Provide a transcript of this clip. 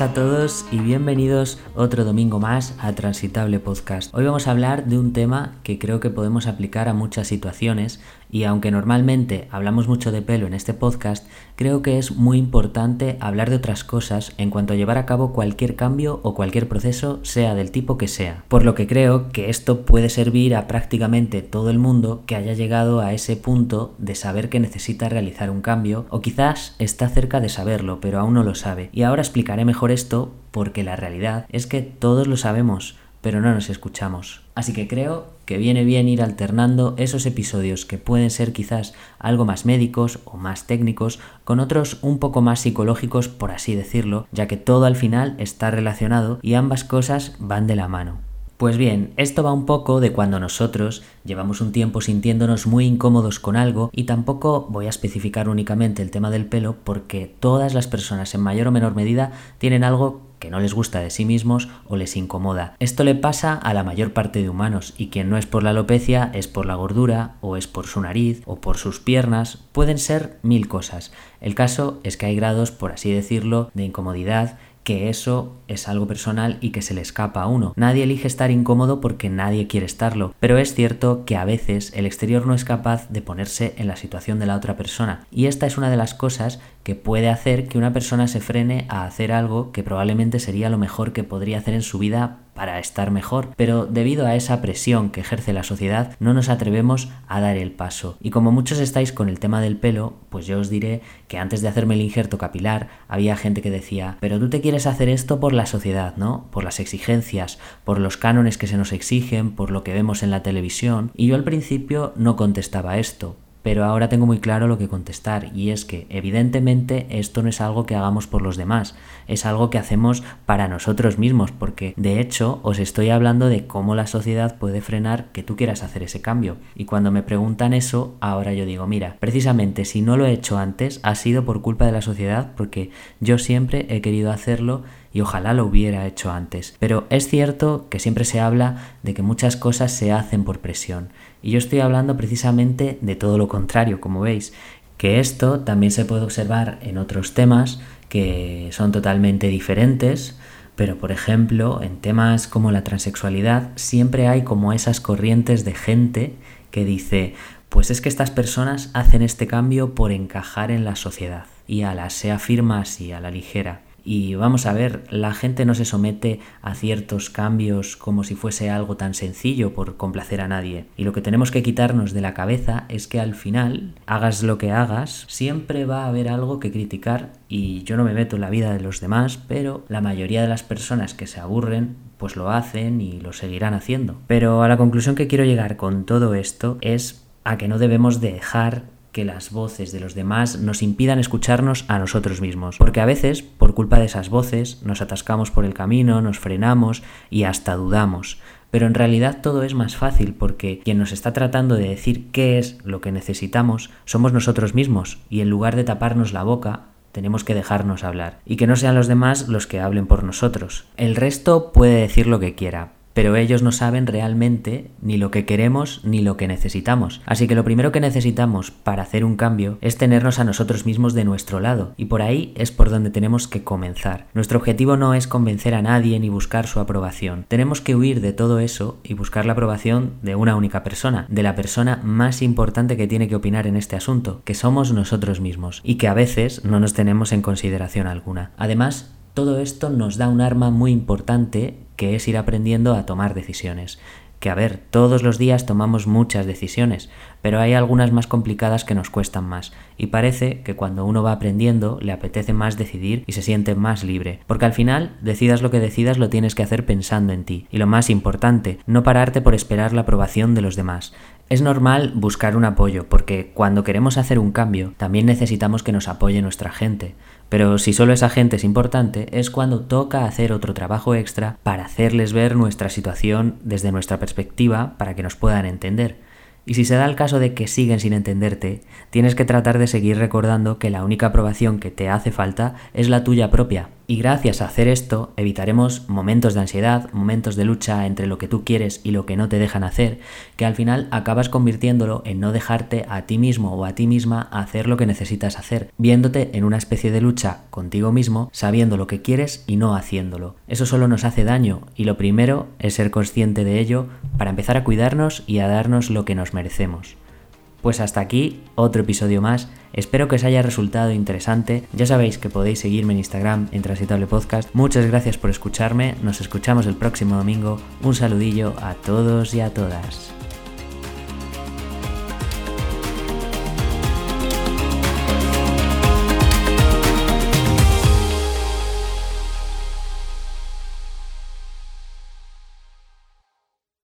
a todos y bienvenidos otro domingo más a Transitable Podcast. Hoy vamos a hablar de un tema que creo que podemos aplicar a muchas situaciones y aunque normalmente hablamos mucho de pelo en este podcast, creo que es muy importante hablar de otras cosas en cuanto a llevar a cabo cualquier cambio o cualquier proceso, sea del tipo que sea. Por lo que creo que esto puede servir a prácticamente todo el mundo que haya llegado a ese punto de saber que necesita realizar un cambio o quizás está cerca de saberlo pero aún no lo sabe. Y ahora explicaré mejor esto porque la realidad es que todos lo sabemos, pero no nos escuchamos. Así que creo que viene bien ir alternando esos episodios que pueden ser quizás algo más médicos o más técnicos con otros un poco más psicológicos, por así decirlo, ya que todo al final está relacionado y ambas cosas van de la mano. Pues bien, esto va un poco de cuando nosotros llevamos un tiempo sintiéndonos muy incómodos con algo y tampoco voy a especificar únicamente el tema del pelo porque todas las personas en mayor o menor medida tienen algo que no les gusta de sí mismos o les incomoda. Esto le pasa a la mayor parte de humanos y quien no es por la alopecia es por la gordura o es por su nariz o por sus piernas, pueden ser mil cosas. El caso es que hay grados, por así decirlo, de incomodidad que eso es algo personal y que se le escapa a uno. Nadie elige estar incómodo porque nadie quiere estarlo, pero es cierto que a veces el exterior no es capaz de ponerse en la situación de la otra persona y esta es una de las cosas que puede hacer que una persona se frene a hacer algo que probablemente sería lo mejor que podría hacer en su vida para estar mejor, pero debido a esa presión que ejerce la sociedad no nos atrevemos a dar el paso. Y como muchos estáis con el tema del pelo, pues yo os diré que antes de hacerme el injerto capilar había gente que decía, pero tú te quieres hacer esto por la sociedad, ¿no? Por las exigencias, por los cánones que se nos exigen, por lo que vemos en la televisión. Y yo al principio no contestaba esto, pero ahora tengo muy claro lo que contestar y es que evidentemente esto no es algo que hagamos por los demás, es algo que hacemos para nosotros mismos, porque de hecho os estoy hablando de cómo la sociedad puede frenar que tú quieras hacer ese cambio. Y cuando me preguntan eso, ahora yo digo, mira, precisamente si no lo he hecho antes, ha sido por culpa de la sociedad, porque yo siempre he querido hacerlo y ojalá lo hubiera hecho antes. Pero es cierto que siempre se habla de que muchas cosas se hacen por presión. Y yo estoy hablando precisamente de todo lo contrario, como veis, que esto también se puede observar en otros temas que son totalmente diferentes, pero por ejemplo, en temas como la transexualidad, siempre hay como esas corrientes de gente que dice, pues es que estas personas hacen este cambio por encajar en la sociedad y a la se afirma así, a la ligera. Y vamos a ver, la gente no se somete a ciertos cambios como si fuese algo tan sencillo por complacer a nadie. Y lo que tenemos que quitarnos de la cabeza es que al final, hagas lo que hagas, siempre va a haber algo que criticar y yo no me meto en la vida de los demás, pero la mayoría de las personas que se aburren pues lo hacen y lo seguirán haciendo. Pero a la conclusión que quiero llegar con todo esto es a que no debemos dejar que las voces de los demás nos impidan escucharnos a nosotros mismos. Porque a veces, por culpa de esas voces, nos atascamos por el camino, nos frenamos y hasta dudamos. Pero en realidad todo es más fácil porque quien nos está tratando de decir qué es lo que necesitamos somos nosotros mismos y en lugar de taparnos la boca tenemos que dejarnos hablar y que no sean los demás los que hablen por nosotros. El resto puede decir lo que quiera, pero ellos no saben realmente ni lo que queremos ni lo que necesitamos. Así que lo primero que necesitamos para hacer un cambio es tenernos a nosotros mismos de nuestro lado, y por ahí es por donde tenemos que comenzar. Nuestro objetivo no es convencer a nadie ni buscar su aprobación. Tenemos que huir de todo eso y buscar la aprobación de una única persona, de la persona más importante que tiene que opinar en este asunto, que somos nosotros mismos, y que a veces no nos tenemos en consideración alguna. Además, todo esto nos da un arma muy importante que es ir aprendiendo a tomar decisiones. Que a ver, todos los días tomamos muchas decisiones, pero hay algunas más complicadas que nos cuestan más, y parece que cuando uno va aprendiendo le apetece más decidir y se siente más libre, porque al final, decidas lo que decidas, lo tienes que hacer pensando en ti, y lo más importante, no pararte por esperar la aprobación de los demás. Es normal buscar un apoyo, porque cuando queremos hacer un cambio, también necesitamos que nos apoye nuestra gente. Pero si solo esa gente es importante, es cuando toca hacer otro trabajo extra para hacerles ver nuestra situación desde nuestra perspectiva para que nos puedan entender. Y si se da el caso de que siguen sin entenderte, tienes que tratar de seguir recordando que la única aprobación que te hace falta es la tuya propia, Y gracias a hacer esto evitaremos momentos de ansiedad, momentos de lucha entre lo que tú quieres y lo que no te dejan hacer, que al final acabas convirtiéndolo en no dejarte a ti mismo o a ti misma hacer lo que necesitas hacer, viéndote en una especie de lucha contigo mismo, sabiendo lo que quieres y no haciéndolo. Eso solo nos hace daño y lo primero es ser consciente de ello para empezar a cuidarnos y a darnos lo que nos merecemos. Pues hasta aquí otro episodio más. Espero que os haya resultado interesante. Ya sabéis que podéis seguirme en Instagram en Transitable Podcast. Muchas gracias por escucharme. Nos escuchamos el próximo domingo. Un saludillo a todos y a todas.